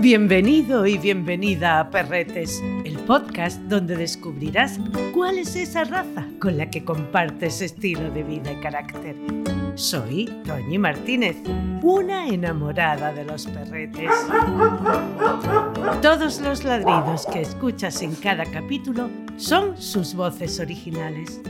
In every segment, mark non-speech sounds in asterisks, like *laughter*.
Bienvenido y bienvenida a Perretes, el podcast donde descubrirás cuál es esa raza con la que compartes estilo de vida y carácter. Soy Toñi Martínez, una enamorada de los perretes. Todos los ladridos que escuchas en cada capítulo son sus voces originales.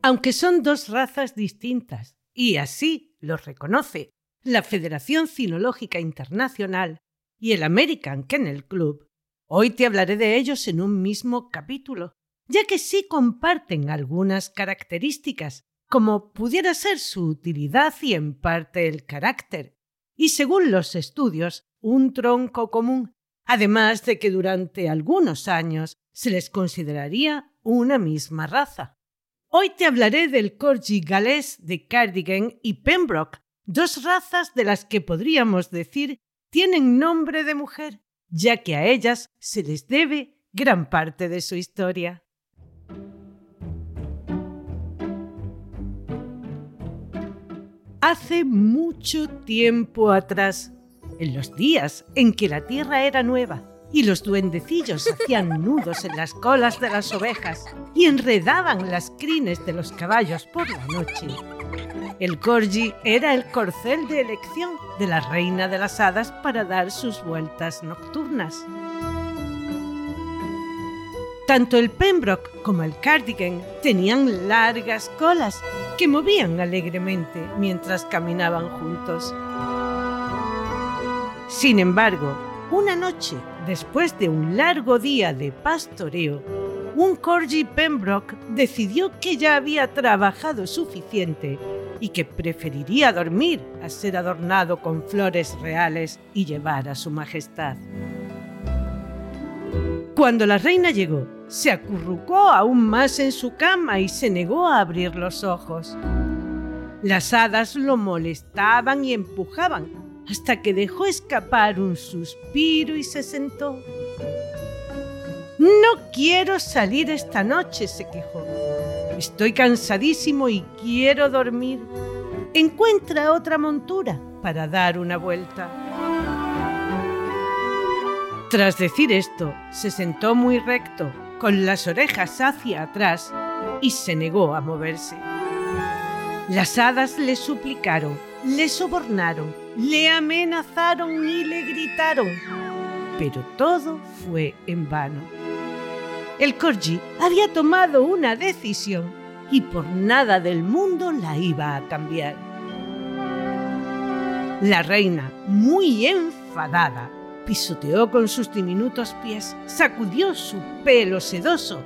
Aunque son dos razas distintas, y así los reconoce la Federación Cinológica Internacional y el American Kennel Club, hoy te hablaré de ellos en un mismo capítulo, ya que sí comparten algunas características, como pudiera ser su utilidad y en parte el carácter, y según los estudios, un tronco común, además de que durante algunos años se les consideraría una misma raza. Hoy te hablaré del Corgi galés de Cardigan y Pembroke, dos razas de las que podríamos decir tienen nombre de mujer, ya que a ellas se les debe gran parte de su historia. Hace mucho tiempo atrás, en los días en que la tierra era nueva y los duendecillos hacían *laughs* nudos en las colas de las ovejas y enredaban las crines de los caballos por la noche, el corgi era el corcel de elección de la reina de las hadas para dar sus vueltas nocturnas. Tanto el Pembroke como el Cardigan tenían largas colas que movían alegremente mientras caminaban juntos. Sin embargo, una noche, después de un largo día de pastoreo, un Corgi Pembroke decidió que ya había trabajado suficiente y que preferiría dormir a ser adornado con flores reales y llevar a su majestad. Cuando la reina llegó, se acurrucó aún más en su cama y se negó a abrir los ojos. Las hadas lo molestaban y empujaban hasta que dejó escapar un suspiro y se sentó. No quiero salir esta noche, se quejó. Estoy cansadísimo y quiero dormir. Encuentra otra montura para dar una vuelta. Tras decir esto, se sentó muy recto, con las orejas hacia atrás, y se negó a moverse. Las hadas le suplicaron, le sobornaron, le amenazaron y le gritaron, pero todo fue en vano. El Corgi había tomado una decisión y por nada del mundo la iba a cambiar. La reina, muy enfadada, pisoteó con sus diminutos pies, sacudió su pelo sedoso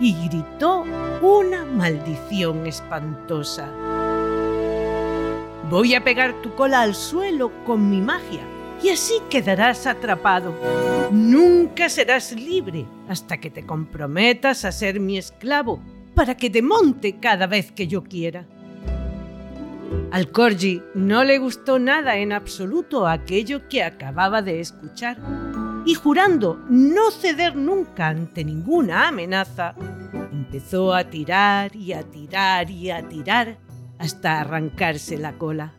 y gritó una maldición espantosa. Voy a pegar tu cola al suelo con mi magia y así quedarás atrapado. Nunca serás libre hasta que te comprometas a ser mi esclavo para que te monte cada vez que yo quiera. Al Corgi no le gustó nada en absoluto aquello que acababa de escuchar y jurando no ceder nunca ante ninguna amenaza, empezó a tirar y a tirar y a tirar hasta arrancarse la cola.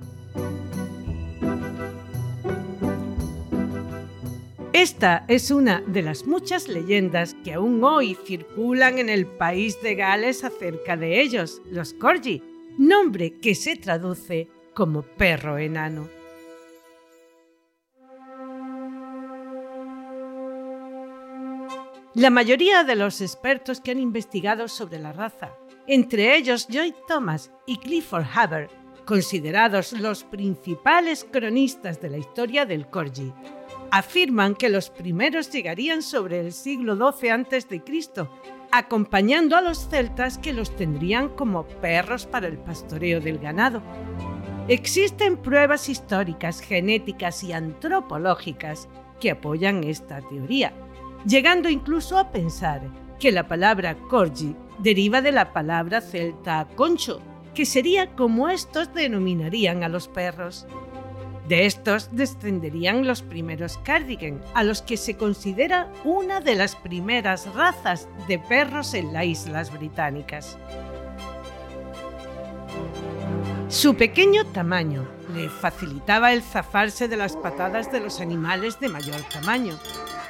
Esta es una de las muchas leyendas que aún hoy circulan en el país de Gales acerca de ellos, los Corgi, nombre que se traduce como perro enano. La mayoría de los expertos que han investigado sobre la raza, entre ellos Joy Thomas y Clifford Haber, considerados los principales cronistas de la historia del Corgi, afirman que los primeros llegarían sobre el siglo XII a.C., acompañando a los celtas que los tendrían como perros para el pastoreo del ganado. Existen pruebas históricas, genéticas y antropológicas que apoyan esta teoría, llegando incluso a pensar que la palabra corgi deriva de la palabra celta concho, que sería como estos denominarían a los perros. De estos descenderían los primeros Cardigan, a los que se considera una de las primeras razas de perros en las Islas Británicas. Su pequeño tamaño le facilitaba el zafarse de las patadas de los animales de mayor tamaño.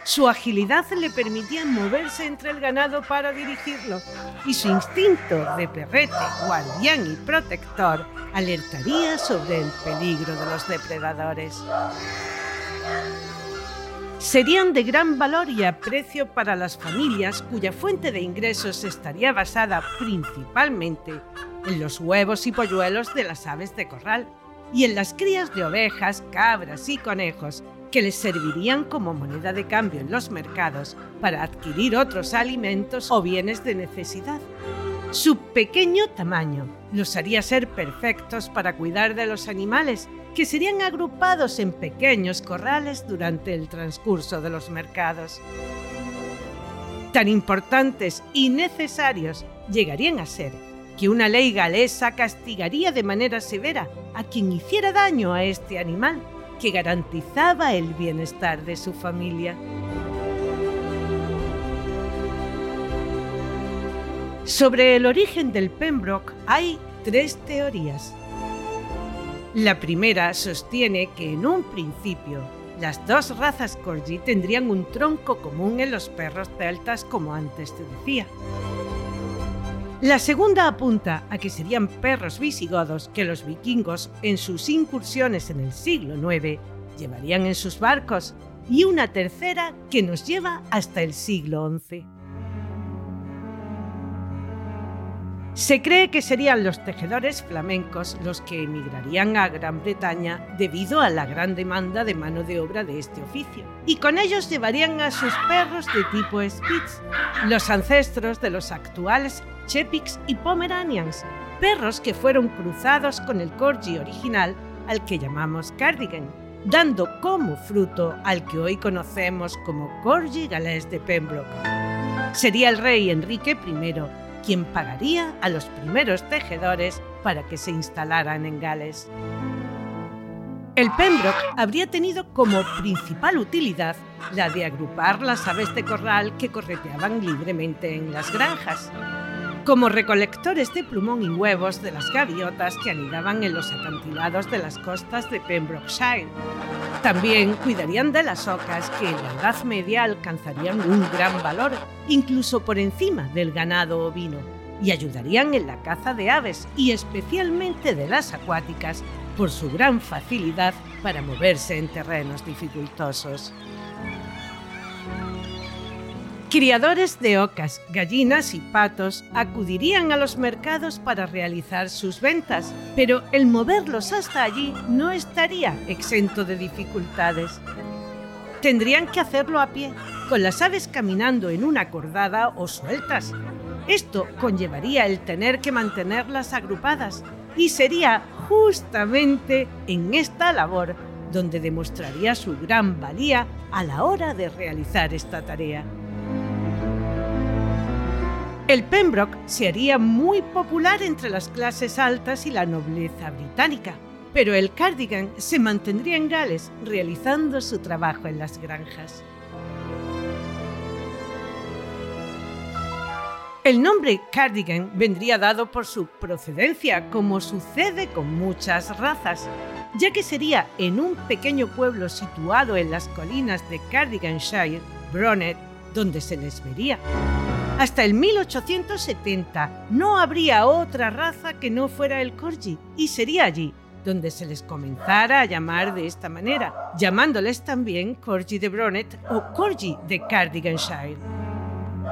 Su agilidad le permitía moverse entre el ganado para dirigirlo y su instinto de perrete, guardián y protector alertaría sobre el peligro de los depredadores. Serían de gran valor y aprecio para las familias cuya fuente de ingresos estaría basada principalmente en los huevos y polluelos de las aves de corral y en las crías de ovejas, cabras y conejos que les servirían como moneda de cambio en los mercados para adquirir otros alimentos o bienes de necesidad. Su pequeño tamaño los haría ser perfectos para cuidar de los animales, que serían agrupados en pequeños corrales durante el transcurso de los mercados. Tan importantes y necesarios llegarían a ser que una ley galesa castigaría de manera severa a quien hiciera daño a este animal que garantizaba el bienestar de su familia. Sobre el origen del Pembroke hay tres teorías. La primera sostiene que en un principio las dos razas corgi tendrían un tronco común en los perros celtas como antes te decía. La segunda apunta a que serían perros visigodos que los vikingos, en sus incursiones en el siglo IX, llevarían en sus barcos, y una tercera que nos lleva hasta el siglo XI. Se cree que serían los tejedores flamencos los que emigrarían a Gran Bretaña debido a la gran demanda de mano de obra de este oficio, y con ellos llevarían a sus perros de tipo Spitz, los ancestros de los actuales Chepix y Pomeranians, perros que fueron cruzados con el Corgi original al que llamamos Cardigan, dando como fruto al que hoy conocemos como Corgi galés de Pembroke. Sería el rey Enrique I quien pagaría a los primeros tejedores para que se instalaran en Gales. El Pembroke habría tenido como principal utilidad la de agrupar las aves de corral que correteaban libremente en las granjas como recolectores de plumón y huevos de las gaviotas que anidaban en los acantilados de las costas de Pembrokeshire. También cuidarían de las ocas que en la Edad Media alcanzarían un gran valor, incluso por encima del ganado ovino, y ayudarían en la caza de aves y especialmente de las acuáticas por su gran facilidad para moverse en terrenos dificultosos. Criadores de ocas, gallinas y patos acudirían a los mercados para realizar sus ventas, pero el moverlos hasta allí no estaría exento de dificultades. Tendrían que hacerlo a pie, con las aves caminando en una cordada o sueltas. Esto conllevaría el tener que mantenerlas agrupadas y sería justamente en esta labor donde demostraría su gran valía a la hora de realizar esta tarea. El Pembroke se haría muy popular entre las clases altas y la nobleza británica, pero el cardigan se mantendría en Gales realizando su trabajo en las granjas. El nombre cardigan vendría dado por su procedencia, como sucede con muchas razas, ya que sería en un pequeño pueblo situado en las colinas de Cardiganshire, Bronet, donde se les vería. Hasta el 1870 no habría otra raza que no fuera el corgi y sería allí donde se les comenzara a llamar de esta manera, llamándoles también Corgi de Bronet o Corgi de Cardiganshire.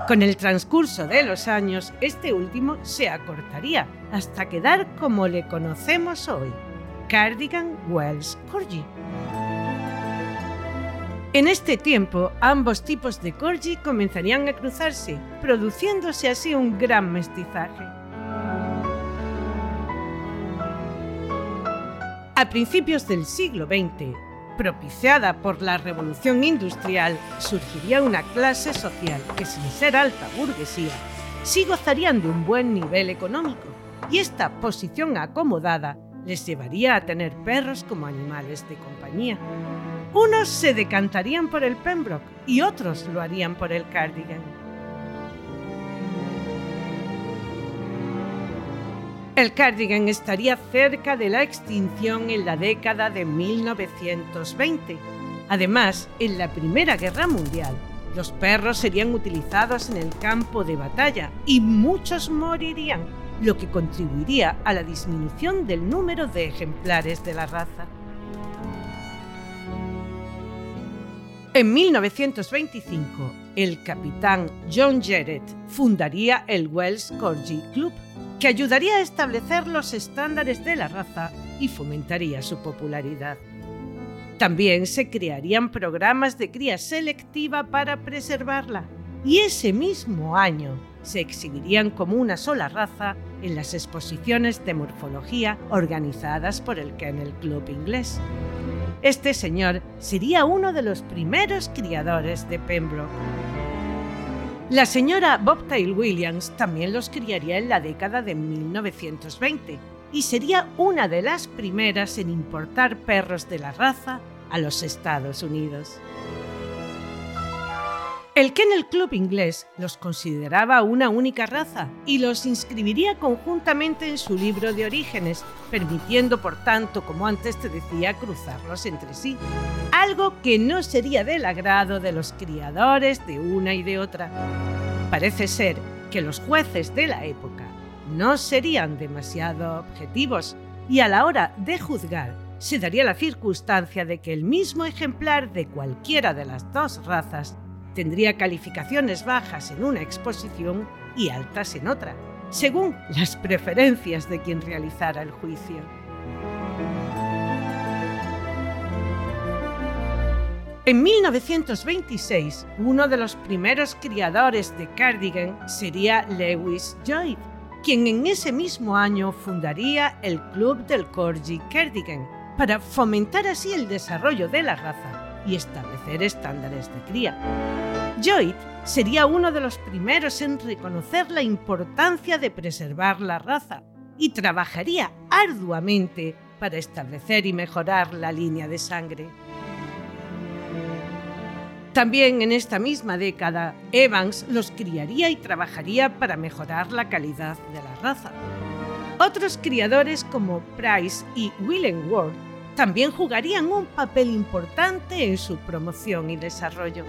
Con el transcurso de los años, este último se acortaría hasta quedar como le conocemos hoy, Cardigan Wells Corgi. En este tiempo, ambos tipos de corgi comenzarían a cruzarse, produciéndose así un gran mestizaje. A principios del siglo XX, propiciada por la revolución industrial, surgiría una clase social que sin ser alta burguesía, sí gozarían de un buen nivel económico, y esta posición acomodada les llevaría a tener perros como animales de compañía. Unos se decantarían por el Pembroke y otros lo harían por el Cardigan. El cardigan estaría cerca de la extinción en la década de 1920. Además, en la Primera Guerra Mundial, los perros serían utilizados en el campo de batalla y muchos morirían, lo que contribuiría a la disminución del número de ejemplares de la raza. En 1925, el capitán John Jarrett fundaría el Wells Corgi Club, que ayudaría a establecer los estándares de la raza y fomentaría su popularidad. También se crearían programas de cría selectiva para preservarla y ese mismo año se exhibirían como una sola raza en las exposiciones de morfología organizadas por el Kennel Club inglés. Este señor sería uno de los primeros criadores de Pembroke. La señora Bobtail Williams también los criaría en la década de 1920 y sería una de las primeras en importar perros de la raza a los Estados Unidos. El Kennel Club inglés los consideraba una única raza y los inscribiría conjuntamente en su libro de orígenes, permitiendo, por tanto, como antes te decía, cruzarlos entre sí. Algo que no sería del agrado de los criadores de una y de otra. Parece ser que los jueces de la época no serían demasiado objetivos y a la hora de juzgar se daría la circunstancia de que el mismo ejemplar de cualquiera de las dos razas tendría calificaciones bajas en una exposición y altas en otra, según las preferencias de quien realizara el juicio. En 1926, uno de los primeros criadores de Cardigan sería Lewis Lloyd, quien en ese mismo año fundaría el Club del Corgi Cardigan, para fomentar así el desarrollo de la raza y establecer estándares de cría. Lloyd sería uno de los primeros en reconocer la importancia de preservar la raza y trabajaría arduamente para establecer y mejorar la línea de sangre. También en esta misma década, Evans los criaría y trabajaría para mejorar la calidad de la raza. Otros criadores como Price y Ward también jugarían un papel importante en su promoción y desarrollo.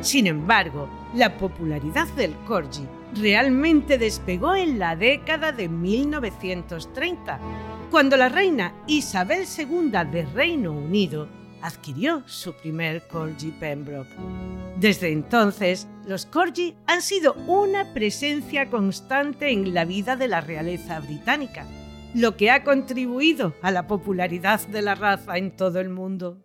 Sin embargo, la popularidad del corgi realmente despegó en la década de 1930, cuando la reina Isabel II de Reino Unido adquirió su primer corgi Pembroke. Desde entonces, los corgi han sido una presencia constante en la vida de la realeza británica lo que ha contribuido a la popularidad de la raza en todo el mundo.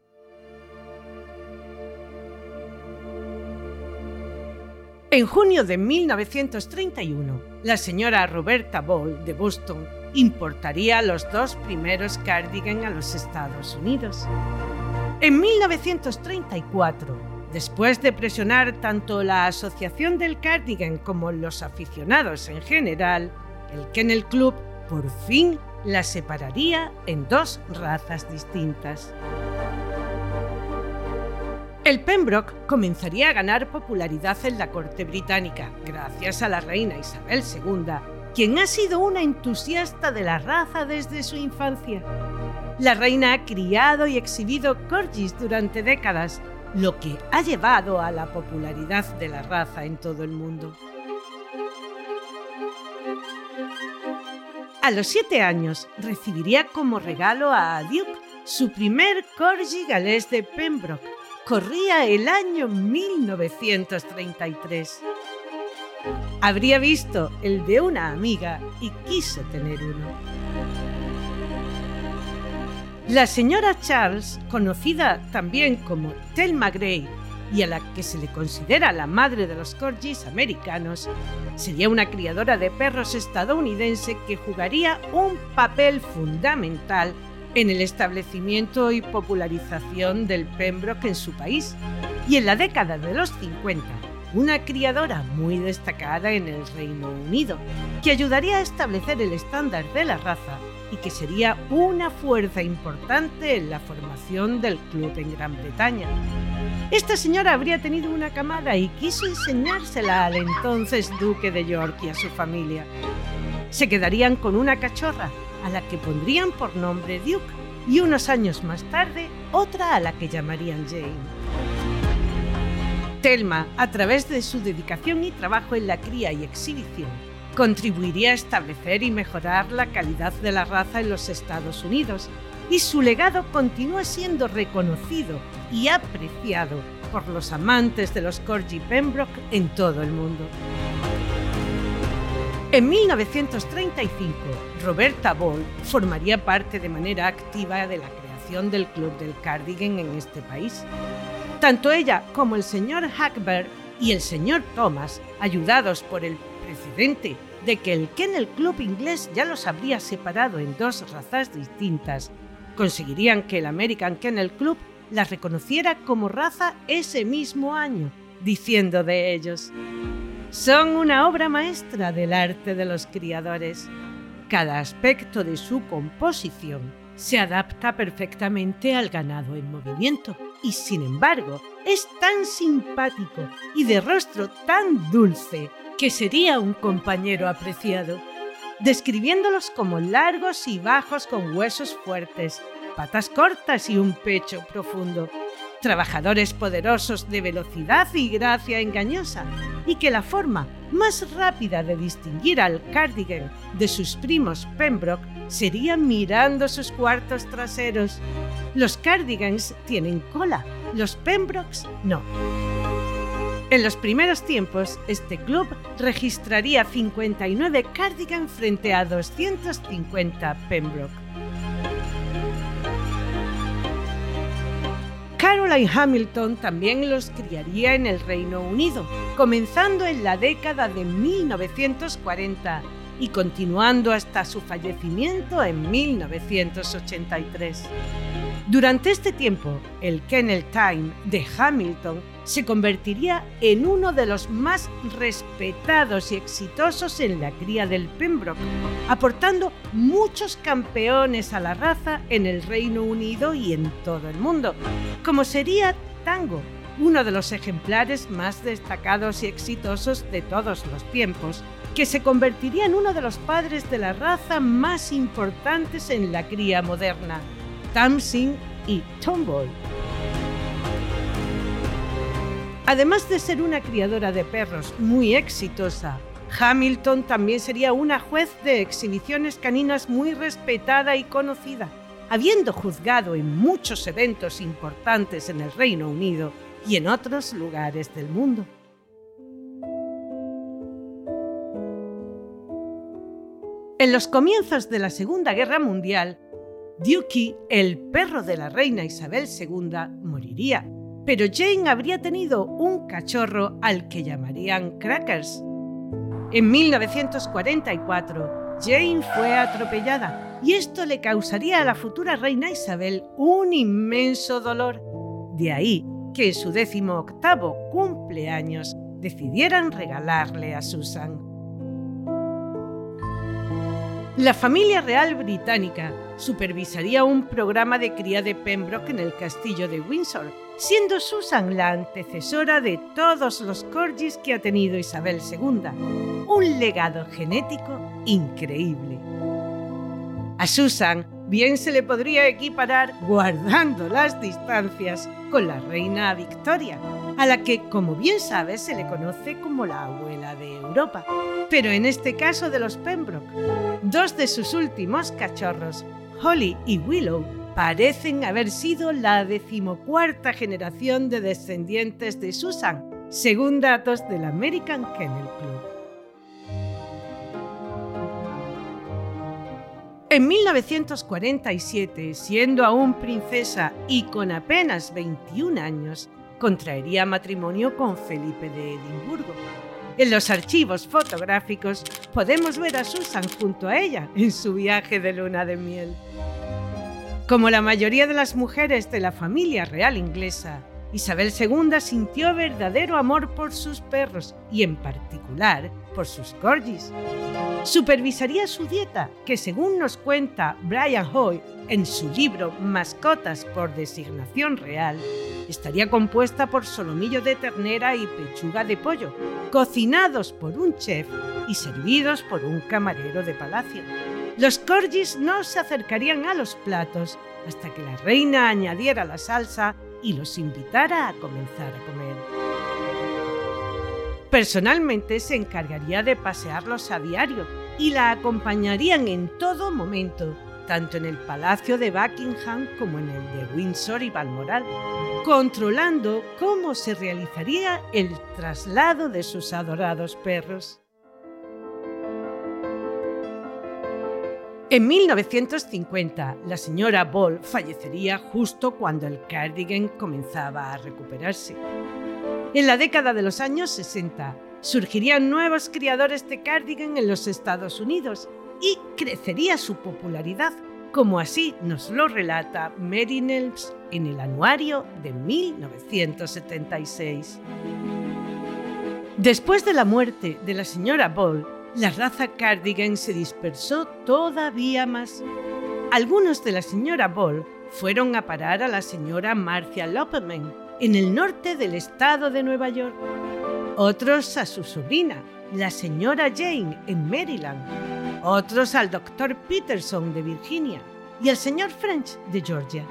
En junio de 1931, la señora Roberta Ball de Boston importaría los dos primeros cardigan a los Estados Unidos. En 1934, después de presionar tanto la Asociación del Cardigan como los aficionados en general, el Kennel Club por fin la separaría en dos razas distintas. El Pembroke comenzaría a ganar popularidad en la corte británica gracias a la reina Isabel II, quien ha sido una entusiasta de la raza desde su infancia. La reina ha criado y exhibido corgis durante décadas, lo que ha llevado a la popularidad de la raza en todo el mundo. A los siete años recibiría como regalo a Duke su primer corgi galés de Pembroke. Corría el año 1933. Habría visto el de una amiga y quiso tener uno. La señora Charles, conocida también como Thelma Gray y a la que se le considera la madre de los corgis americanos, sería una criadora de perros estadounidense que jugaría un papel fundamental en el establecimiento y popularización del Pembroke en su país. Y en la década de los 50, una criadora muy destacada en el Reino Unido, que ayudaría a establecer el estándar de la raza que sería una fuerza importante en la formación del club en Gran Bretaña. Esta señora habría tenido una camada y quiso enseñársela al entonces duque de York y a su familia. Se quedarían con una cachorra, a la que pondrían por nombre Duke, y unos años más tarde otra a la que llamarían Jane. Telma, a través de su dedicación y trabajo en la cría y exhibición, contribuiría a establecer y mejorar la calidad de la raza en los Estados Unidos, y su legado continúa siendo reconocido y apreciado por los amantes de los Corgi Pembroke en todo el mundo. En 1935, Roberta Ball formaría parte de manera activa de la creación del Club del Cardigan en este país. Tanto ella como el señor Hackberg y el señor Thomas, ayudados por el precedente de que el Kennel Club inglés ya los habría separado en dos razas distintas, conseguirían que el American Kennel Club las reconociera como raza ese mismo año, diciendo de ellos, son una obra maestra del arte de los criadores. Cada aspecto de su composición se adapta perfectamente al ganado en movimiento y sin embargo es tan simpático y de rostro tan dulce que sería un compañero apreciado, describiéndolos como largos y bajos con huesos fuertes, patas cortas y un pecho profundo, trabajadores poderosos de velocidad y gracia engañosa, y que la forma más rápida de distinguir al cardigan de sus primos Pembroke sería mirando sus cuartos traseros. Los cardigans tienen cola, los Pembrokes no. En los primeros tiempos, este club registraría 59 cardigan frente a 250 Pembroke. Caroline Hamilton también los criaría en el Reino Unido, comenzando en la década de 1940 y continuando hasta su fallecimiento en 1983. Durante este tiempo, el Kennel Time de Hamilton se convertiría en uno de los más respetados y exitosos en la cría del Pembroke, aportando muchos campeones a la raza en el Reino Unido y en todo el mundo, como sería Tango, uno de los ejemplares más destacados y exitosos de todos los tiempos, que se convertiría en uno de los padres de la raza más importantes en la cría moderna. Tamsin y Tomboy. Además de ser una criadora de perros muy exitosa, Hamilton también sería una juez de exhibiciones caninas muy respetada y conocida, habiendo juzgado en muchos eventos importantes en el Reino Unido y en otros lugares del mundo. En los comienzos de la Segunda Guerra Mundial, Dukey, el perro de la reina Isabel II, moriría, pero Jane habría tenido un cachorro al que llamarían Crackers. En 1944, Jane fue atropellada y esto le causaría a la futura reina Isabel un inmenso dolor. De ahí que en su décimo octavo cumpleaños decidieran regalarle a Susan. La familia real británica supervisaría un programa de cría de Pembroke en el castillo de Windsor, siendo Susan la antecesora de todos los corgis que ha tenido Isabel II. Un legado genético increíble. A Susan bien se le podría equiparar, guardando las distancias, con la reina Victoria, a la que, como bien sabes, se le conoce como la abuela de Europa. Pero en este caso de los Pembroke, dos de sus últimos cachorros, Holly y Willow, parecen haber sido la decimocuarta generación de descendientes de Susan, según datos del American Kennel Club. En 1947, siendo aún princesa y con apenas 21 años, contraería matrimonio con Felipe de Edimburgo. En los archivos fotográficos podemos ver a Susan junto a ella en su viaje de luna de miel. Como la mayoría de las mujeres de la familia real inglesa, Isabel II sintió verdadero amor por sus perros y en particular por sus corgis. Supervisaría su dieta, que según nos cuenta Brian Hoy en su libro Mascotas por designación real, estaría compuesta por solomillo de ternera y pechuga de pollo, cocinados por un chef y servidos por un camarero de palacio. Los corgis no se acercarían a los platos hasta que la reina añadiera la salsa y los invitara a comenzar a comer. Personalmente se encargaría de pasearlos a diario y la acompañarían en todo momento, tanto en el Palacio de Buckingham como en el de Windsor y Balmoral, controlando cómo se realizaría el traslado de sus adorados perros. En 1950, la señora Ball fallecería justo cuando el cardigan comenzaba a recuperarse. En la década de los años 60, surgirían nuevos criadores de cardigan en los Estados Unidos y crecería su popularidad, como así nos lo relata Mary Nelms en el anuario de 1976. Después de la muerte de la señora Ball, la raza Cardigan se dispersó todavía más. Algunos de la señora Ball fueron a parar a la señora Marcia Lopeman en el norte del estado de Nueva York. Otros a su sobrina, la señora Jane, en Maryland. Otros al doctor Peterson de Virginia y al señor French de Georgia.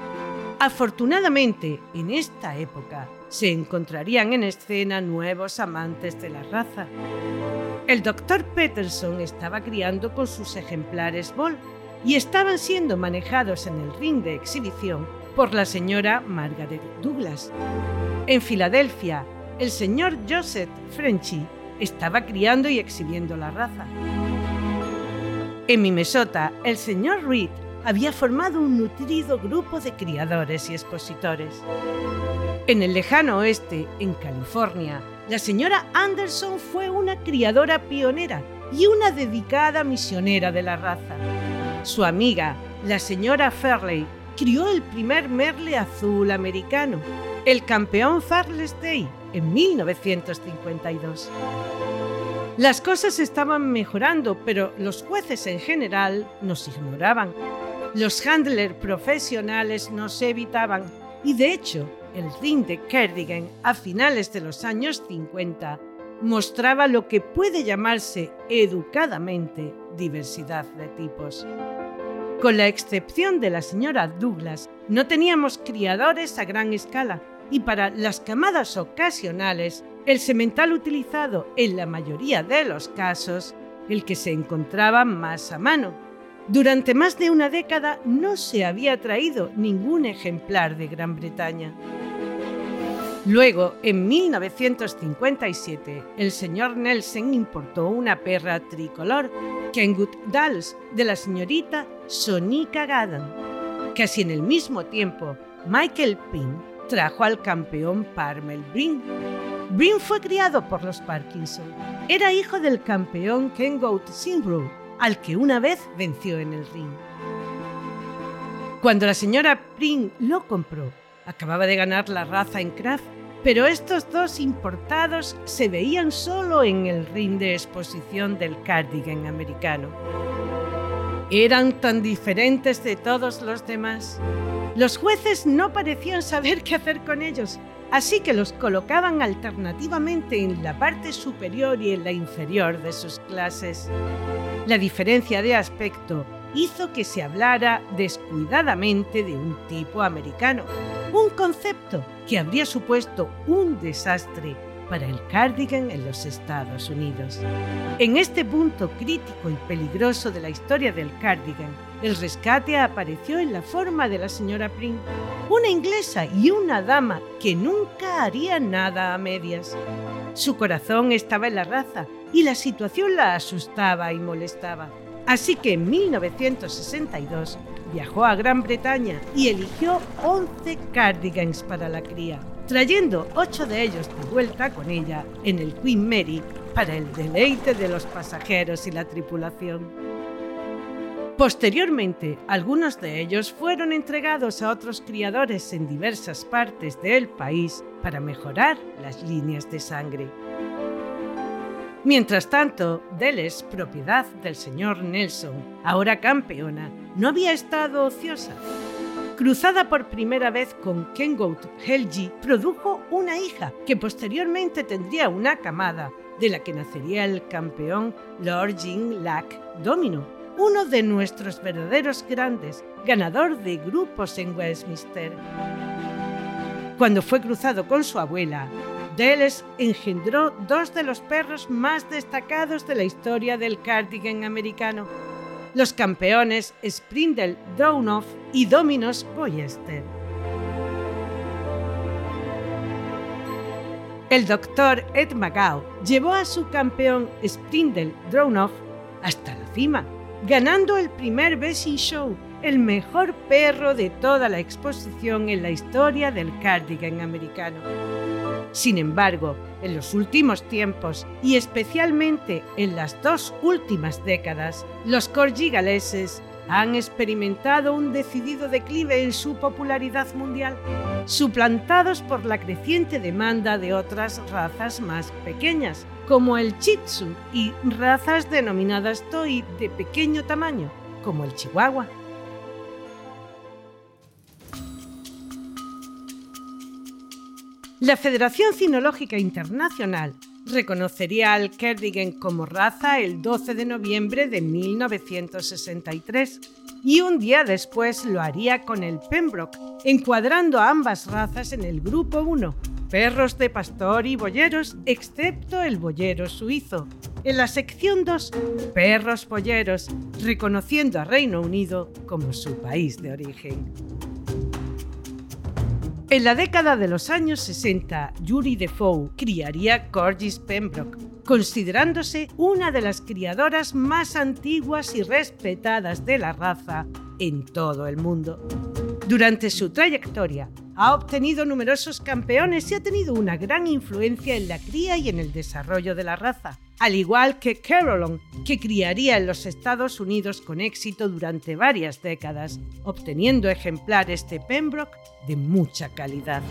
Afortunadamente, en esta época se encontrarían en escena nuevos amantes de la raza. El doctor Peterson estaba criando con sus ejemplares Ball y estaban siendo manejados en el ring de exhibición por la señora Margaret Douglas. En Filadelfia, el señor Joseph Frenchy estaba criando y exhibiendo la raza. En Minnesota, el señor Reed había formado un nutrido grupo de criadores y expositores. En el lejano oeste, en California, la señora Anderson fue una criadora pionera y una dedicada misionera de la raza. Su amiga, la señora Fairley, crió el primer merle azul americano, el campeón Farley Day, en 1952. Las cosas estaban mejorando, pero los jueces en general nos ignoraban. Los handlers profesionales nos evitaban y de hecho el ring de Cardigan a finales de los años 50 mostraba lo que puede llamarse educadamente diversidad de tipos. Con la excepción de la señora Douglas, no teníamos criadores a gran escala y para las camadas ocasionales, el semental utilizado en la mayoría de los casos, el que se encontraba más a mano. Durante más de una década no se había traído ningún ejemplar de Gran Bretaña. Luego, en 1957, el señor Nelson importó una perra tricolor, Kenwood Dallas, de la señorita Sonica Gadan. Casi en el mismo tiempo, Michael Pym trajo al campeón Parmel Brin. Brin fue criado por los Parkinson. Era hijo del campeón Kenwood Sinbrook, al que una vez venció en el ring. Cuando la señora Prim lo compró, acababa de ganar la raza en Kraft pero estos dos importados se veían solo en el ring de exposición del cardigan americano. Eran tan diferentes de todos los demás. Los jueces no parecían saber qué hacer con ellos, así que los colocaban alternativamente en la parte superior y en la inferior de sus clases. La diferencia de aspecto hizo que se hablara descuidadamente de un tipo americano, un concepto que habría supuesto un desastre para el cardigan en los Estados Unidos. En este punto crítico y peligroso de la historia del cardigan, el rescate apareció en la forma de la señora Prim, una inglesa y una dama que nunca haría nada a medias. Su corazón estaba en la raza y la situación la asustaba y molestaba. Así que en 1962 viajó a Gran Bretaña y eligió 11 cardigans para la cría, trayendo 8 de ellos de vuelta con ella en el Queen Mary para el deleite de los pasajeros y la tripulación. Posteriormente, algunos de ellos fueron entregados a otros criadores en diversas partes del país para mejorar las líneas de sangre. Mientras tanto, Deles, propiedad del señor Nelson, ahora campeona, no había estado ociosa. Cruzada por primera vez con Kengout Helgi, produjo una hija que posteriormente tendría una camada, de la que nacería el campeón Lord Jin Lack Domino, uno de nuestros verdaderos grandes, ganador de grupos en Westminster. Cuando fue cruzado con su abuela, Deles engendró dos de los perros más destacados de la historia del cardigan americano, los campeones Sprindle Downoff y Dominos Poyester. El doctor Ed McGow llevó a su campeón Sprindle Downoff hasta la cima, ganando el primer Bessie Show, el mejor perro de toda la exposición en la historia del cardigan americano. Sin embargo, en los últimos tiempos y especialmente en las dos últimas décadas, los corgi galeses han experimentado un decidido declive en su popularidad mundial, suplantados por la creciente demanda de otras razas más pequeñas, como el Chitsu, y razas denominadas Toy de pequeño tamaño, como el Chihuahua. La Federación Cinológica Internacional reconocería al Kerdigan como raza el 12 de noviembre de 1963 y un día después lo haría con el Pembroke, encuadrando a ambas razas en el grupo 1, perros de pastor y boyeros, excepto el boyero suizo. En la sección 2, perros boyeros, reconociendo a Reino Unido como su país de origen. En la década de los años 60, Yuri Defoe criaría Corgis Pembroke, considerándose una de las criadoras más antiguas y respetadas de la raza en todo el mundo. Durante su trayectoria, ha obtenido numerosos campeones y ha tenido una gran influencia en la cría y en el desarrollo de la raza, al igual que Carolyn, que criaría en los Estados Unidos con éxito durante varias décadas, obteniendo ejemplares de Pembroke de mucha calidad.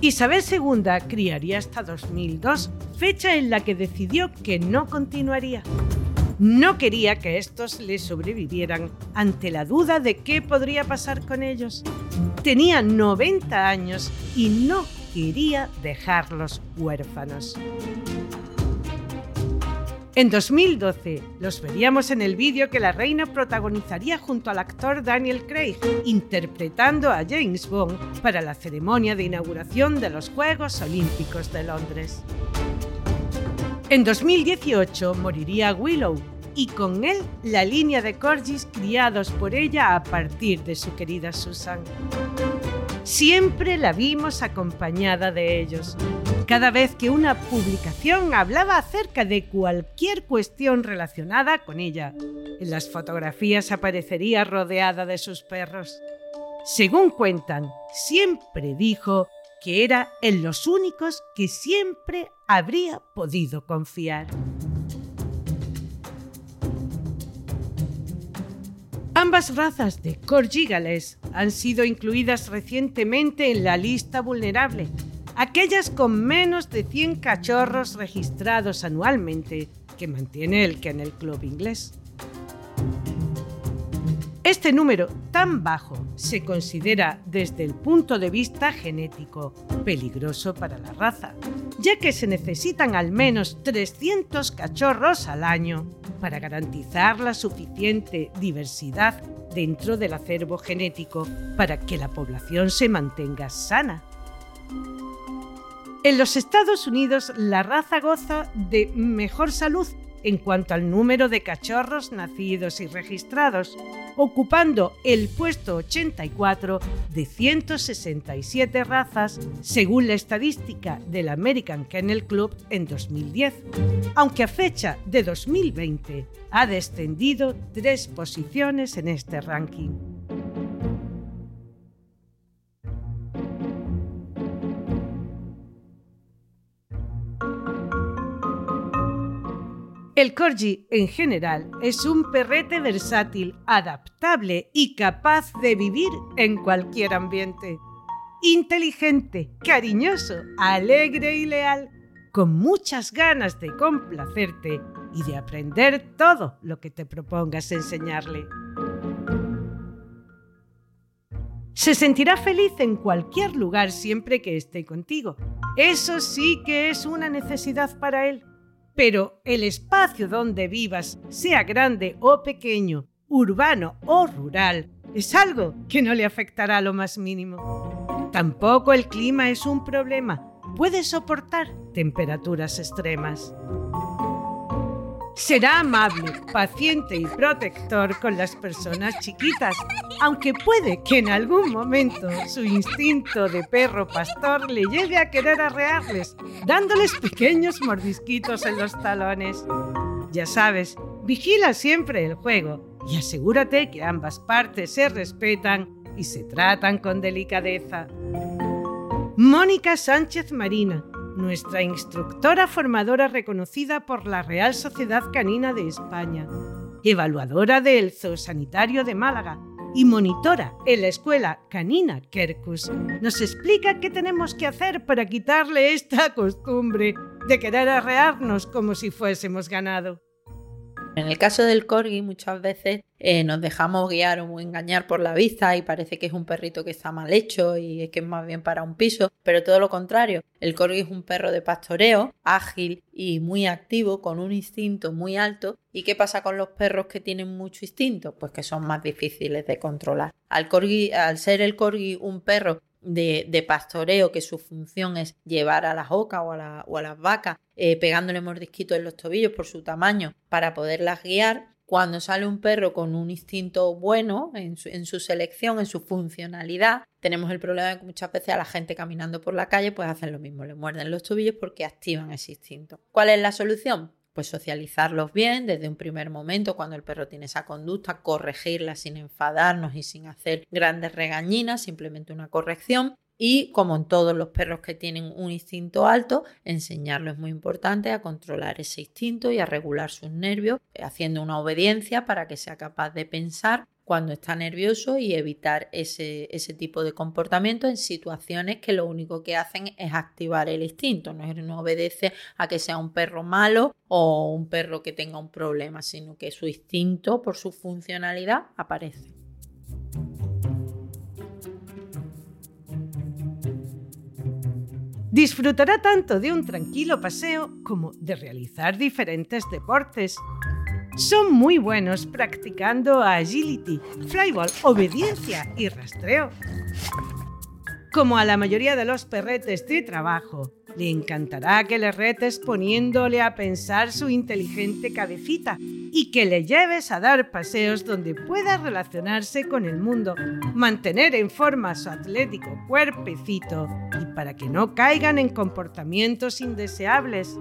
Isabel II criaría hasta 2002, fecha en la que decidió que no continuaría. No quería que estos le sobrevivieran ante la duda de qué podría pasar con ellos. Tenía 90 años y no quería dejarlos huérfanos. En 2012 los veríamos en el vídeo que la reina protagonizaría junto al actor Daniel Craig, interpretando a James Bond para la ceremonia de inauguración de los Juegos Olímpicos de Londres. En 2018 moriría Willow y con él la línea de corgis criados por ella a partir de su querida Susan. Siempre la vimos acompañada de ellos. Cada vez que una publicación hablaba acerca de cualquier cuestión relacionada con ella, en las fotografías aparecería rodeada de sus perros. Según cuentan, siempre dijo que era en los únicos que siempre habría podido confiar. Ambas razas de corgigales han sido incluidas recientemente en la lista vulnerable, aquellas con menos de 100 cachorros registrados anualmente que mantiene el Kennel Club inglés. Este número tan bajo se considera desde el punto de vista genético peligroso para la raza, ya que se necesitan al menos 300 cachorros al año para garantizar la suficiente diversidad dentro del acervo genético para que la población se mantenga sana. En los Estados Unidos la raza goza de mejor salud en cuanto al número de cachorros nacidos y registrados, ocupando el puesto 84 de 167 razas según la estadística del American Kennel Club en 2010, aunque a fecha de 2020 ha descendido tres posiciones en este ranking. El corgi en general es un perrete versátil, adaptable y capaz de vivir en cualquier ambiente. Inteligente, cariñoso, alegre y leal. con muchas ganas de complacerte y de aprender todo lo que te propongas enseñarle. Se sentirá feliz en cualquier lugar siempre que esté contigo. Eso sí que es una necesidad para él. Pero el espacio donde vivas, sea grande o pequeño, urbano o rural, es algo que no le afectará lo más mínimo. Tampoco el clima es un problema. Puede soportar temperaturas extremas. Será amable, paciente y protector con las personas chiquitas, aunque puede que en algún momento su instinto de perro pastor le lleve a querer arrearles, dándoles pequeños mordisquitos en los talones. Ya sabes, vigila siempre el juego y asegúrate que ambas partes se respetan y se tratan con delicadeza. Mónica Sánchez Marina, nuestra instructora formadora reconocida por la Real Sociedad Canina de España, evaluadora del Zoosanitario de Málaga y monitora en la escuela canina Kerkus, nos explica qué tenemos que hacer para quitarle esta costumbre de querer arrearnos como si fuésemos ganado. En el caso del corgi muchas veces eh, nos dejamos guiar o engañar por la vista y parece que es un perrito que está mal hecho y es que es más bien para un piso, pero todo lo contrario. El corgi es un perro de pastoreo, ágil y muy activo, con un instinto muy alto. ¿Y qué pasa con los perros que tienen mucho instinto? Pues que son más difíciles de controlar. Al, corgi, al ser el corgi un perro de, pastoreo, que su función es llevar a las ocas o a, las vacas, eh, pegándole mordisquitos en los tobillos por su tamaño para poderlas guiar. Cuando sale un perro con un instinto bueno en su, selección, en su funcionalidad, tenemos el problema de que muchas veces a la gente caminando por la calle pues hacen lo mismo, le muerden los tobillos porque activan ese instinto. ¿Cuál es la solución? Pues socializarlos bien desde un primer momento cuando el perro tiene esa conducta, corregirla sin enfadarnos y sin hacer grandes regañinas, simplemente una corrección. Y como en todos los perros que tienen un instinto alto, enseñarlo es muy importante a controlar ese instinto y a regular sus nervios, haciendo una obediencia para que sea capaz de pensar cuando está nervioso y evitar ese, ese, tipo de comportamiento en situaciones que lo único que hacen es activar el instinto. No, no obedece a que sea un perro malo o un perro que tenga un problema, sino que su instinto, por su funcionalidad, aparece. Disfrutará tanto de un tranquilo paseo como de realizar diferentes deportes son muy buenos practicando agility, flyball, obediencia y rastreo. Como a la mayoría de los perretes de trabajo, le encantará que le retes poniéndole a pensar su inteligente cabecita y que le lleves a dar paseos donde pueda relacionarse con el mundo, mantener en forma su atlético cuerpecito y para que no caigan en comportamientos indeseables.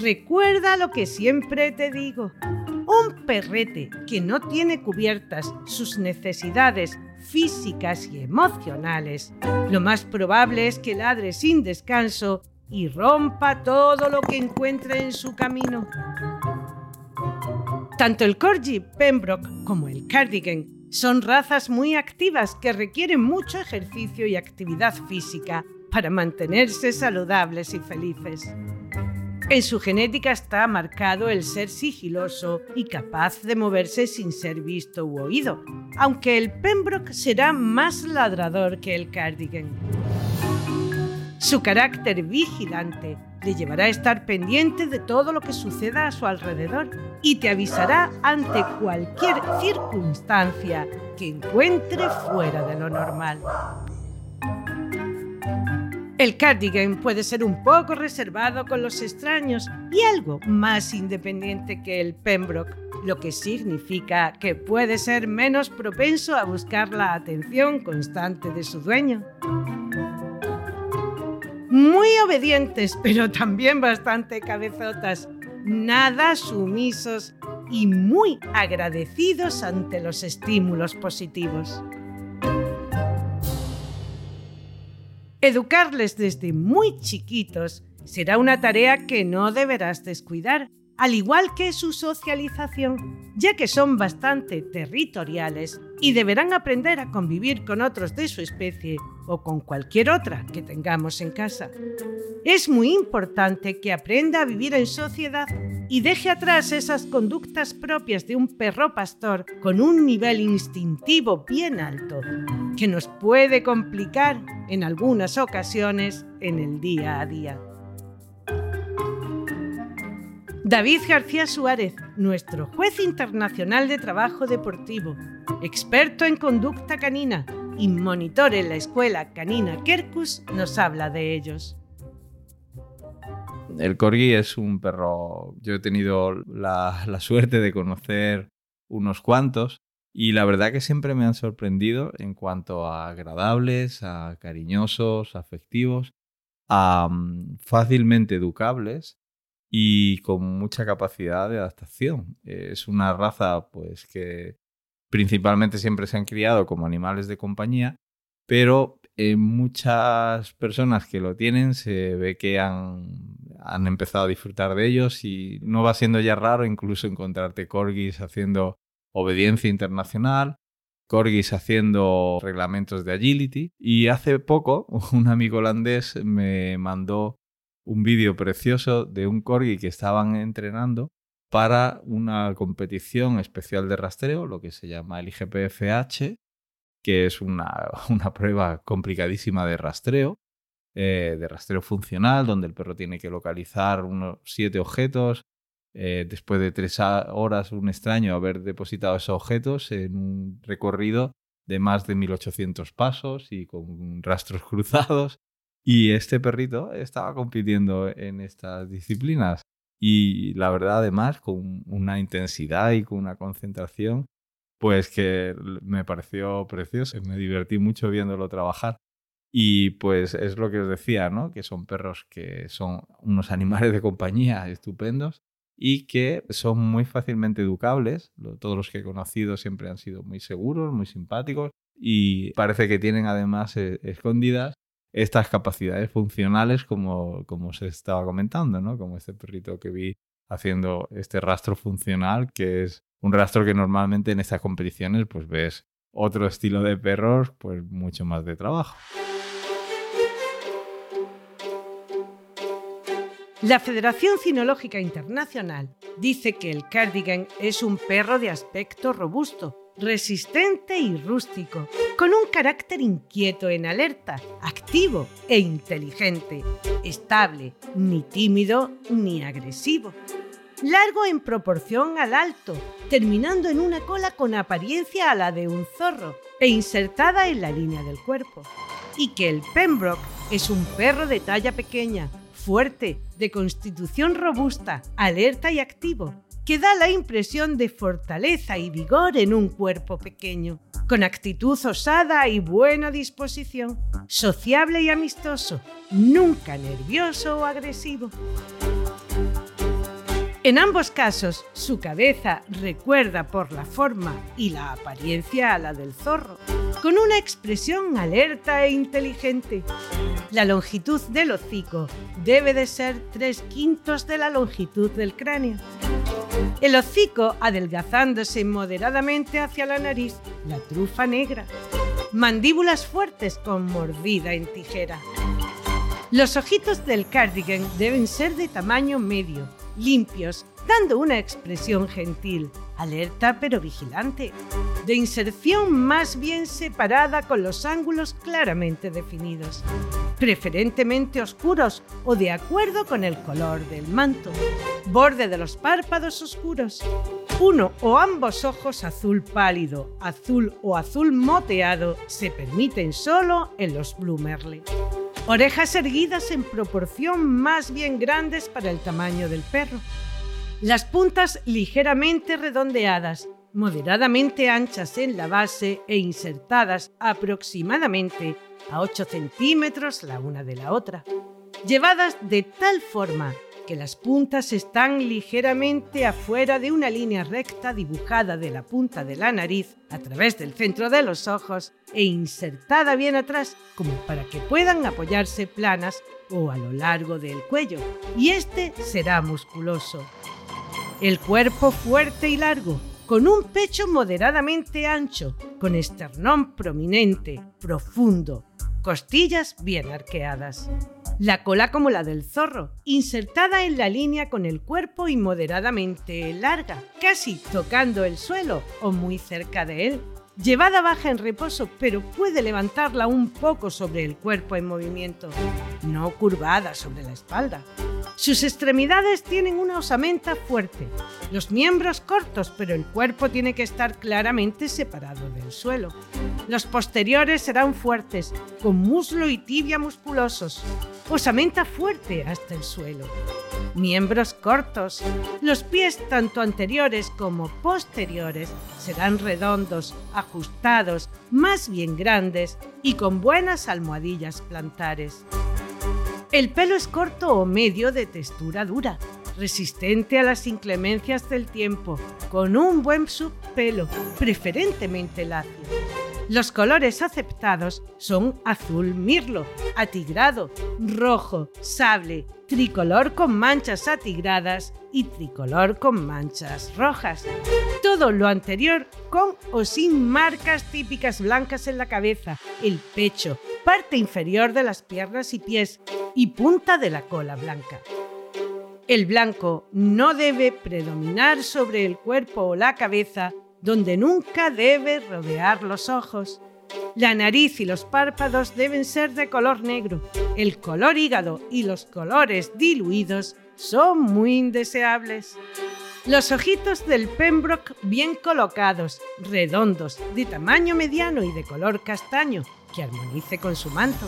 Recuerda lo que siempre te digo. Un perrete que no tiene cubiertas sus necesidades físicas y emocionales, lo más probable es que ladre sin descanso y rompa todo lo que encuentre en su camino. Tanto el Corgi Pembroke como el Cardigan son razas muy activas que requieren mucho ejercicio y actividad física para mantenerse saludables y felices. En su genética está marcado el ser sigiloso y capaz de moverse sin ser visto u oído, aunque el Pembroke será más ladrador que el Cardigan. Su carácter vigilante le llevará a estar pendiente de todo lo que suceda a su alrededor y te avisará ante cualquier circunstancia que encuentre fuera de lo normal. El cardigan puede ser un poco reservado con los extraños y algo más independiente que el Pembroke, lo que significa que puede ser menos propenso a buscar la atención constante de su dueño. Muy obedientes, pero también bastante cabezotas, nada sumisos y muy agradecidos ante los estímulos positivos. Educarles desde muy chiquitos será una tarea que no deberás descuidar, al igual que su socialización, ya que son bastante territoriales y deberán aprender a convivir con otros de su especie o con cualquier otra que tengamos en casa. Es muy importante que aprenda a vivir en sociedad y deje atrás esas conductas propias de un perro pastor con un nivel instintivo bien alto, que nos puede complicar en algunas ocasiones en el día a día. David García Suárez, nuestro juez internacional de trabajo deportivo, experto en conducta canina y monitor en la escuela canina Kerkus, nos habla de ellos. El corgi es un perro, yo he tenido la, la suerte de conocer unos cuantos y la verdad que siempre me han sorprendido en cuanto a agradables, a cariñosos, afectivos, a mm, fácilmente educables y con mucha capacidad de adaptación. Es una raza pues que principalmente siempre se han criado como animales de compañía, pero en muchas personas que lo tienen se ve que han, han empezado a disfrutar de ellos y no va siendo ya raro incluso encontrarte corgis haciendo obediencia internacional, corgis haciendo reglamentos de agility y hace poco *laughs* un amigo holandés me mandó un vídeo precioso de un corgi que estaban entrenando para una competición especial de rastreo, lo que se llama el IGPFH, que es una, *laughs* una prueba complicadísima de rastreo, eh, de rastreo funcional, donde el perro tiene que localizar unos siete objetos. Eh, después de tres horas, un extraño haber depositado esos objetos en un recorrido de más de 1800 pasos y con rastros *laughs* cruzados. Y este perrito estaba compitiendo en estas disciplinas. Y la verdad, además, con una intensidad y con una concentración, pues que me pareció precioso. Me divertí mucho viéndolo trabajar. Y pues es lo que os decía, ¿no? Que son perros que son unos *laughs* animales de compañía estupendos y que son muy fácilmente educables. Todos los que he conocido siempre han sido muy seguros, muy simpáticos y parece que tienen además eh, escondidas estas capacidades funcionales como, como se estaba comentando, ¿no? Como este perrito que vi haciendo este rastro funcional, que es un rastro que normalmente en estas competiciones pues ves otro estilo de perros, pues mucho más de trabajo. La Federación Cinológica Internacional dice que el cardigan es un perro de aspecto robusto, resistente y rústico, con un carácter inquieto en alerta, activo e inteligente, estable, ni tímido ni agresivo. Largo en proporción al alto, terminando en una cola con apariencia a la de un zorro e insertada en la línea del cuerpo. Y que el Pembroke es un perro de talla pequeña, fuerte, de constitución robusta, alerta y activo, que da la impresión de fortaleza y vigor en un cuerpo pequeño, con actitud osada y buena disposición, sociable y amistoso, nunca nervioso o agresivo. En ambos casos, su cabeza recuerda por la forma y la apariencia a la del zorro, con una expresión alerta e inteligente. La longitud del hocico debe de ser tres quintos de la longitud del cráneo. El hocico adelgazándose moderadamente hacia la nariz, la trufa negra. Mandíbulas fuertes con mordida en tijera. Los ojitos del cardigan deben ser de tamaño medio, limpios, dando una expresión gentil, alerta pero vigilante, de inserción más bien separada con los ángulos claramente definidos, preferentemente oscuros o de acuerdo con el color del manto, borde de los párpados oscuros, uno o ambos ojos azul pálido, azul o azul moteado se permiten solo en los Blue Merle. Orejas erguidas en proporción más bien grandes para el tamaño del perro. Las puntas ligeramente redondeadas, moderadamente anchas en la base e insertadas aproximadamente a 8 centímetros la una de la otra. Llevadas de tal forma que las puntas están ligeramente afuera de una línea recta dibujada de la punta de la nariz a través del centro de los ojos e insertada bien atrás como para que puedan apoyarse planas o a lo largo del cuello, y este será musculoso. El cuerpo fuerte y largo, con un pecho moderadamente ancho, con esternón prominente, profundo, costillas bien arqueadas. La cola como la del zorro, insertada en la línea con el cuerpo y moderadamente larga, casi tocando el suelo o muy cerca de él. Llevada baja en reposo, pero puede levantarla un poco sobre el cuerpo en movimiento, no curvada sobre la espalda. Sus extremidades tienen una osamenta fuerte, los miembros cortos, pero el cuerpo tiene que estar claramente separado del suelo. Los posteriores serán fuertes, con muslo y tibia musculosos, osamenta fuerte hasta el suelo. Miembros cortos. Los pies tanto anteriores como posteriores serán redondos, más bien grandes y con buenas almohadillas plantares. El pelo es corto o medio de textura dura, resistente a las inclemencias del tiempo, con un buen subpelo, preferentemente lacio. Los colores aceptados son azul mirlo, atigrado, rojo, sable, tricolor con manchas atigradas y tricolor con manchas rojas. Todo lo anterior con o sin marcas típicas blancas en la cabeza, el pecho, parte inferior de las piernas y pies y punta de la cola blanca. El blanco no debe predominar sobre el cuerpo o la cabeza donde nunca debe rodear los ojos. La nariz y los párpados deben ser de color negro. El color hígado y los colores diluidos son muy indeseables. Los ojitos del Pembroke bien colocados, redondos, de tamaño mediano y de color castaño, que armonice con su manto.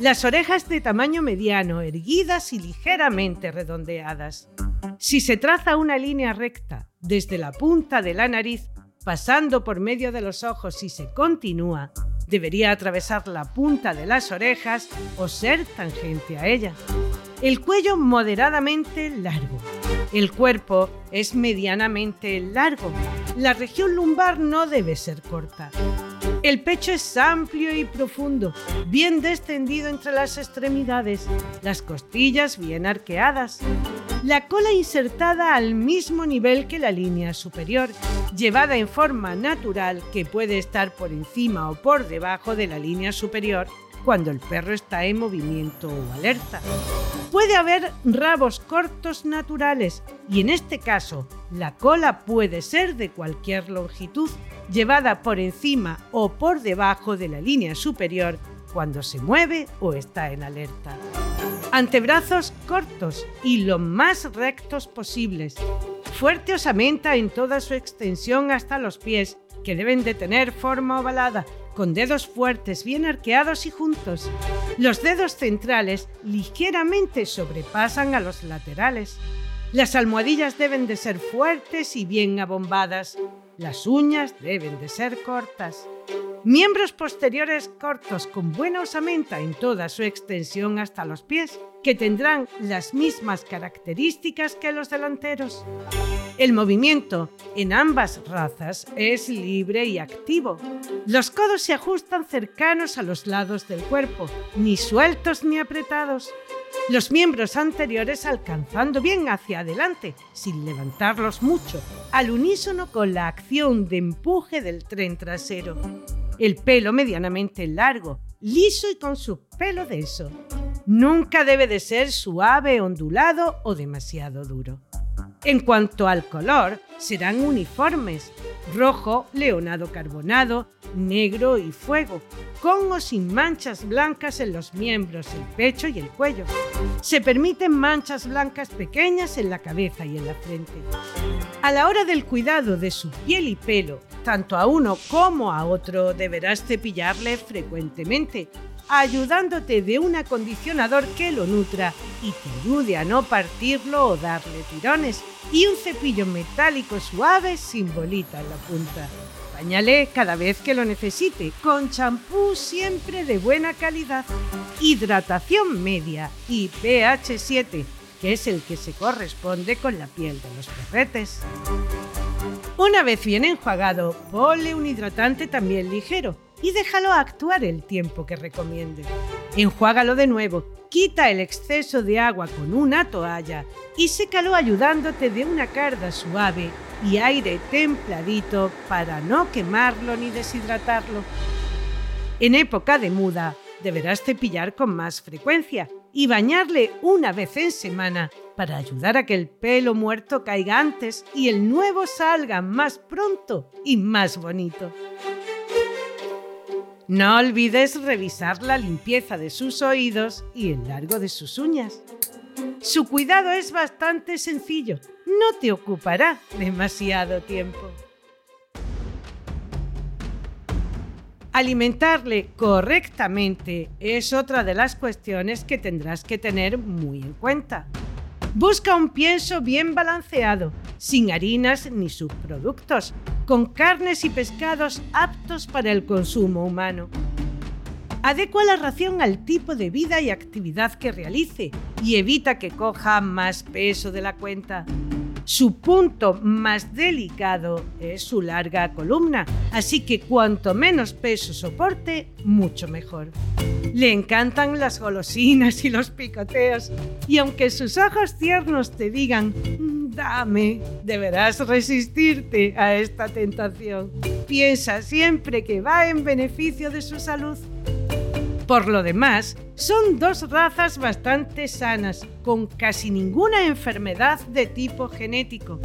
Las orejas de tamaño mediano, erguidas y ligeramente redondeadas. Si se traza una línea recta desde la punta de la nariz pasando por medio de los ojos y se continúa, debería atravesar la punta de las orejas o ser tangente a ella. El cuello moderadamente largo. El cuerpo es medianamente largo. La región lumbar no debe ser corta. El pecho es amplio y profundo, bien descendido entre las extremidades, las costillas bien arqueadas, la cola insertada al mismo nivel que la línea superior, llevada en forma natural que puede estar por encima o por debajo de la línea superior cuando el perro está en movimiento o alerta. Puede haber rabos cortos naturales y en este caso la cola puede ser de cualquier longitud llevada por encima o por debajo de la línea superior cuando se mueve o está en alerta. Antebrazos cortos y lo más rectos posibles. Fuerte osamenta en toda su extensión hasta los pies, que deben de tener forma ovalada, con dedos fuertes, bien arqueados y juntos. Los dedos centrales ligeramente sobrepasan a los laterales. Las almohadillas deben de ser fuertes y bien abombadas. Las uñas deben de ser cortas. Miembros posteriores cortos con buena osamenta en toda su extensión hasta los pies, que tendrán las mismas características que los delanteros. El movimiento en ambas razas es libre y activo. Los codos se ajustan cercanos a los lados del cuerpo, ni sueltos ni apretados los miembros anteriores alcanzando bien hacia adelante, sin levantarlos mucho, al unísono con la acción de empuje del tren trasero. El pelo medianamente largo, liso y con su pelo denso. Nunca debe de ser suave, ondulado o demasiado duro. En cuanto al color, serán uniformes, rojo, leonado carbonado, negro y fuego, con o sin manchas blancas en los miembros, el pecho y el cuello. Se permiten manchas blancas pequeñas en la cabeza y en la frente. A la hora del cuidado de su piel y pelo, tanto a uno como a otro deberás cepillarle frecuentemente, ayudándote de un acondicionador que lo nutra y te ayude a no partirlo o darle tirones, y un cepillo metálico suave sin bolita en la punta. Báñale cada vez que lo necesite, con champú siempre de buena calidad, hidratación media y pH 7, que es el que se corresponde con la piel de los perretes. Una vez bien enjuagado, ponle un hidratante también ligero y déjalo actuar el tiempo que recomiende. Enjuágalo de nuevo, quita el exceso de agua con una toalla y sécalo ayudándote de una carda suave y aire templadito para no quemarlo ni deshidratarlo. En época de muda, deberás cepillar con más frecuencia y bañarle una vez en semana para ayudar a que el pelo muerto caiga antes y el nuevo salga más pronto y más bonito. No olvides revisar la limpieza de sus oídos y el largo de sus uñas. Su cuidado es bastante sencillo, no te ocupará demasiado tiempo. Alimentarle correctamente es otra de las cuestiones que tendrás que tener muy en cuenta. Busca un pienso bien balanceado, sin harinas ni subproductos, con carnes y pescados aptos para el consumo humano. Adecua la ración al tipo de vida y actividad que realice y evita que coja más peso de la cuenta. Su punto más delicado es su larga columna, así que cuanto menos peso soporte, mucho mejor. Le encantan las golosinas y los picoteos, y aunque sus ojos tiernos te digan, dame, deberás resistirte a esta tentación. Piensa siempre que va en beneficio de su salud. Por lo demás, son dos razas bastante sanas, con casi ninguna enfermedad de tipo genético,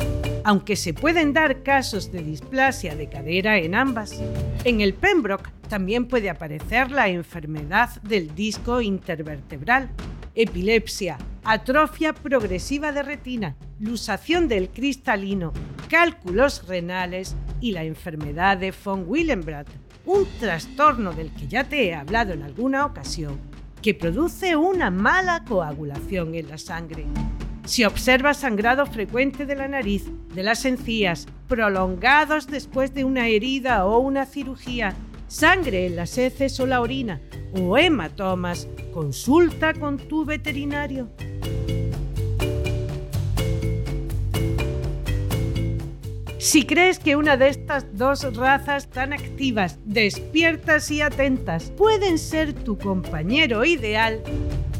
aunque se pueden dar casos de displasia de cadera en ambas. En el Pembroke también puede aparecer la enfermedad del disco intervertebral, epilepsia, atrofia progresiva de retina, lusación del cristalino, cálculos renales y la enfermedad de von Willenbrand un trastorno del que ya te he hablado en alguna ocasión, que produce una mala coagulación en la sangre. Si observas sangrado frecuente de la nariz, de las encías, prolongados después de una herida o una cirugía, sangre en las heces o la orina o hematomas, consulta con tu veterinario. Si crees que una de estas dos razas tan activas, despiertas y atentas pueden ser tu compañero ideal,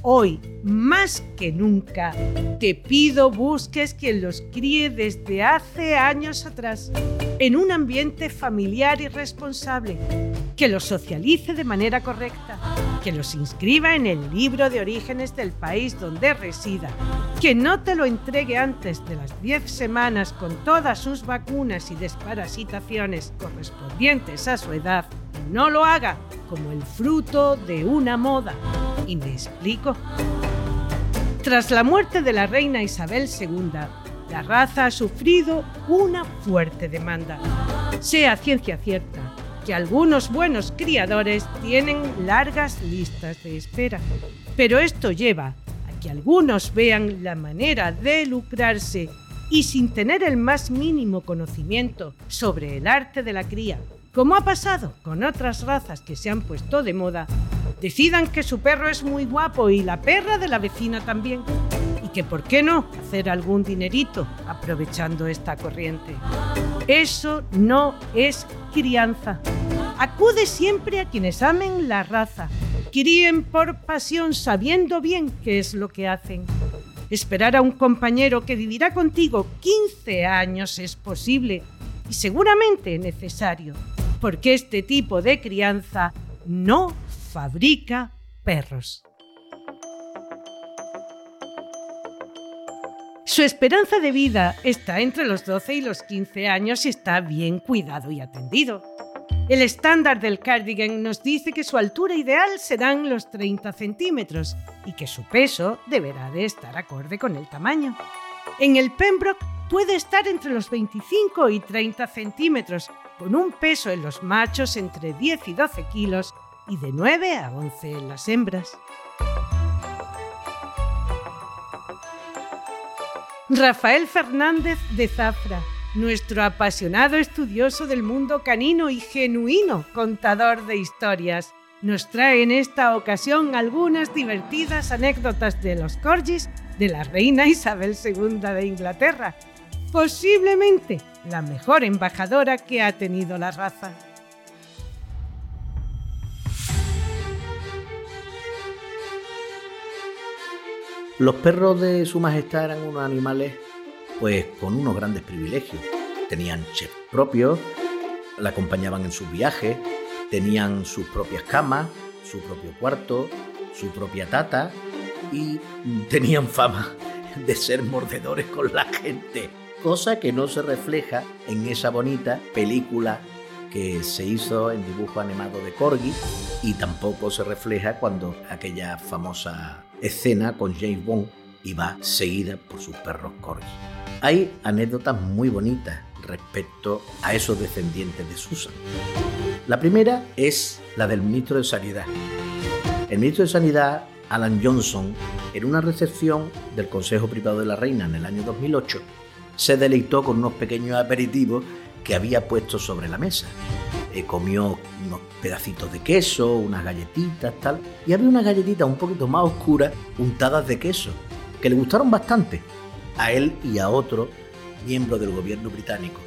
hoy más que nunca te pido busques quien los críe desde hace años atrás, en un ambiente familiar y responsable, que los socialice de manera correcta, que los inscriba en el libro de orígenes del país donde resida que no te lo entregue antes de las 10 semanas con todas sus vacunas y desparasitaciones correspondientes a su edad, no lo haga como el fruto de una moda. ¿Y me explico? Tras la muerte de la reina Isabel II, la raza ha sufrido una fuerte demanda. Sea ciencia cierta que algunos buenos criadores tienen largas listas de espera, pero esto lleva que algunos vean la manera de lucrarse y sin tener el más mínimo conocimiento sobre el arte de la cría, como ha pasado con otras razas que se han puesto de moda, decidan que su perro es muy guapo y la perra de la vecina también, y que por qué no hacer algún dinerito aprovechando esta corriente. Eso no es crianza. Acude siempre a quienes amen la raza críen por pasión sabiendo bien qué es lo que hacen. Esperar a un compañero que vivirá contigo 15 años es posible y seguramente necesario, porque este tipo de crianza no fabrica perros. Su esperanza de vida está entre los 12 y los 15 años y está bien cuidado y atendido. El estándar del cardigan nos dice que su altura ideal serán los 30 centímetros y que su peso deberá de estar acorde con el tamaño. En el Pembroke puede estar entre los 25 y 30 centímetros, con un peso en los machos entre 10 y 12 kilos y de 9 a 11 en las hembras. Rafael Fernández de Zafra nuestro apasionado estudioso del mundo canino y genuino contador de historias. Nos trae en esta ocasión algunas divertidas anécdotas de los corgis de la reina Isabel II de Inglaterra, posiblemente la mejor embajadora que ha tenido la raza. Los perros de Su Majestad eran unos animales pues con unos grandes privilegios. Tenían chef propios, la acompañaban en sus viajes, tenían sus propias camas, su propio cuarto, su propia tata y tenían fama de ser mordedores con la gente, cosa que no se refleja en esa bonita película que se hizo en dibujo animado de Corgi y tampoco se refleja cuando aquella famosa escena con James Bond iba seguida por sus perros Corgi. Hay anécdotas muy bonitas respecto a esos descendientes de Susan. La primera es la del ministro de Sanidad. El ministro de Sanidad, Alan Johnson, en una recepción del Consejo Privado de la Reina en el año 2008, se deleitó con unos pequeños aperitivos que había puesto sobre la mesa. Comió unos pedacitos de queso, unas galletitas, tal, y había unas galletitas un poquito más oscuras untadas de queso, que le gustaron bastante a él y a otro miembro del gobierno británico.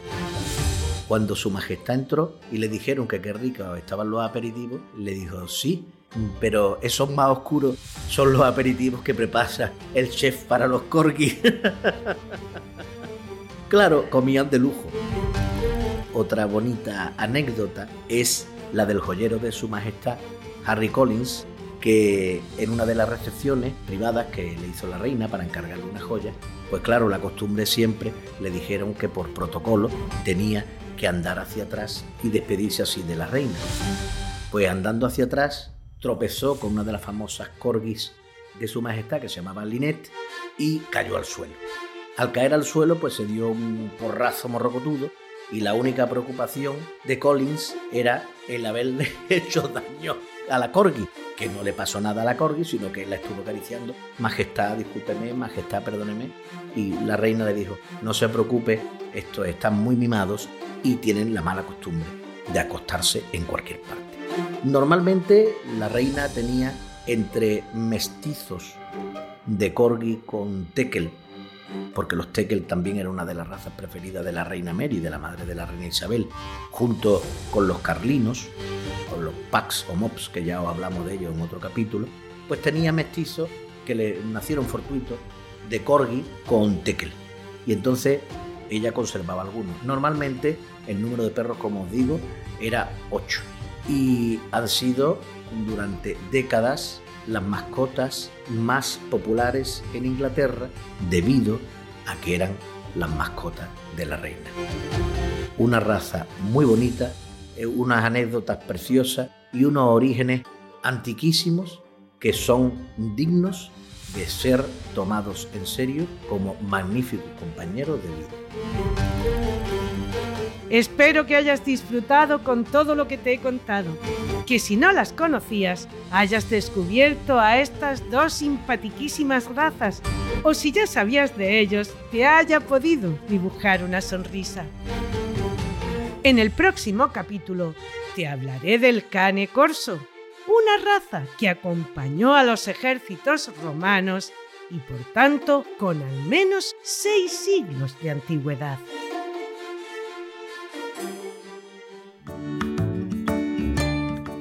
Cuando su majestad entró y le dijeron que qué ricos estaban los aperitivos, le dijo sí, pero esos más oscuros son los aperitivos que prepara el chef para los corgis. *laughs* claro, comían de lujo. Otra bonita anécdota es la del joyero de su majestad, Harry Collins, que en una de las recepciones privadas que le hizo la reina para encargarle una joya, pues claro, la costumbre siempre le dijeron que por protocolo tenía que andar hacia atrás y despedirse así de la reina. Pues andando hacia atrás tropezó con una de las famosas corgis de su majestad que se llamaba Linette y cayó al suelo. Al caer al suelo pues se dio un porrazo morrocotudo y la única preocupación de Collins era el haberle *laughs* hecho daño a la corgi, que no le pasó nada a la corgi, sino que la estuvo acariciando. Majestad, discúlpeme, majestad, perdóneme. Y la reina le dijo, no se preocupe, estos están muy mimados y tienen la mala costumbre de acostarse en cualquier parte. Normalmente la reina tenía entre mestizos de corgi con tekel, porque los tekel también eran una de las razas preferidas de la reina Mary, de la madre de la reina Isabel, junto con los carlinos, con los pax o mops, que ya hablamos de ellos en otro capítulo, pues tenía mestizos que le nacieron fortuitos de corgi con tekel. Y entonces ella conservaba algunos. Normalmente el número de perros, como os digo, era 8. Y han sido durante décadas las mascotas más populares en Inglaterra debido a que eran las mascotas de la reina. Una raza muy bonita, eh, unas anécdotas preciosas y unos orígenes antiquísimos que son dignos de ser tomados en serio como magníficos compañeros de vida. Espero que hayas disfrutado con todo lo que te he contado, que si no las conocías, hayas descubierto a estas dos simpatiquísimas razas, o si ya sabías de ellos, te haya podido dibujar una sonrisa. En el próximo capítulo te hablaré del cane corso, una raza que acompañó a los ejércitos romanos y por tanto con al menos seis siglos de antigüedad.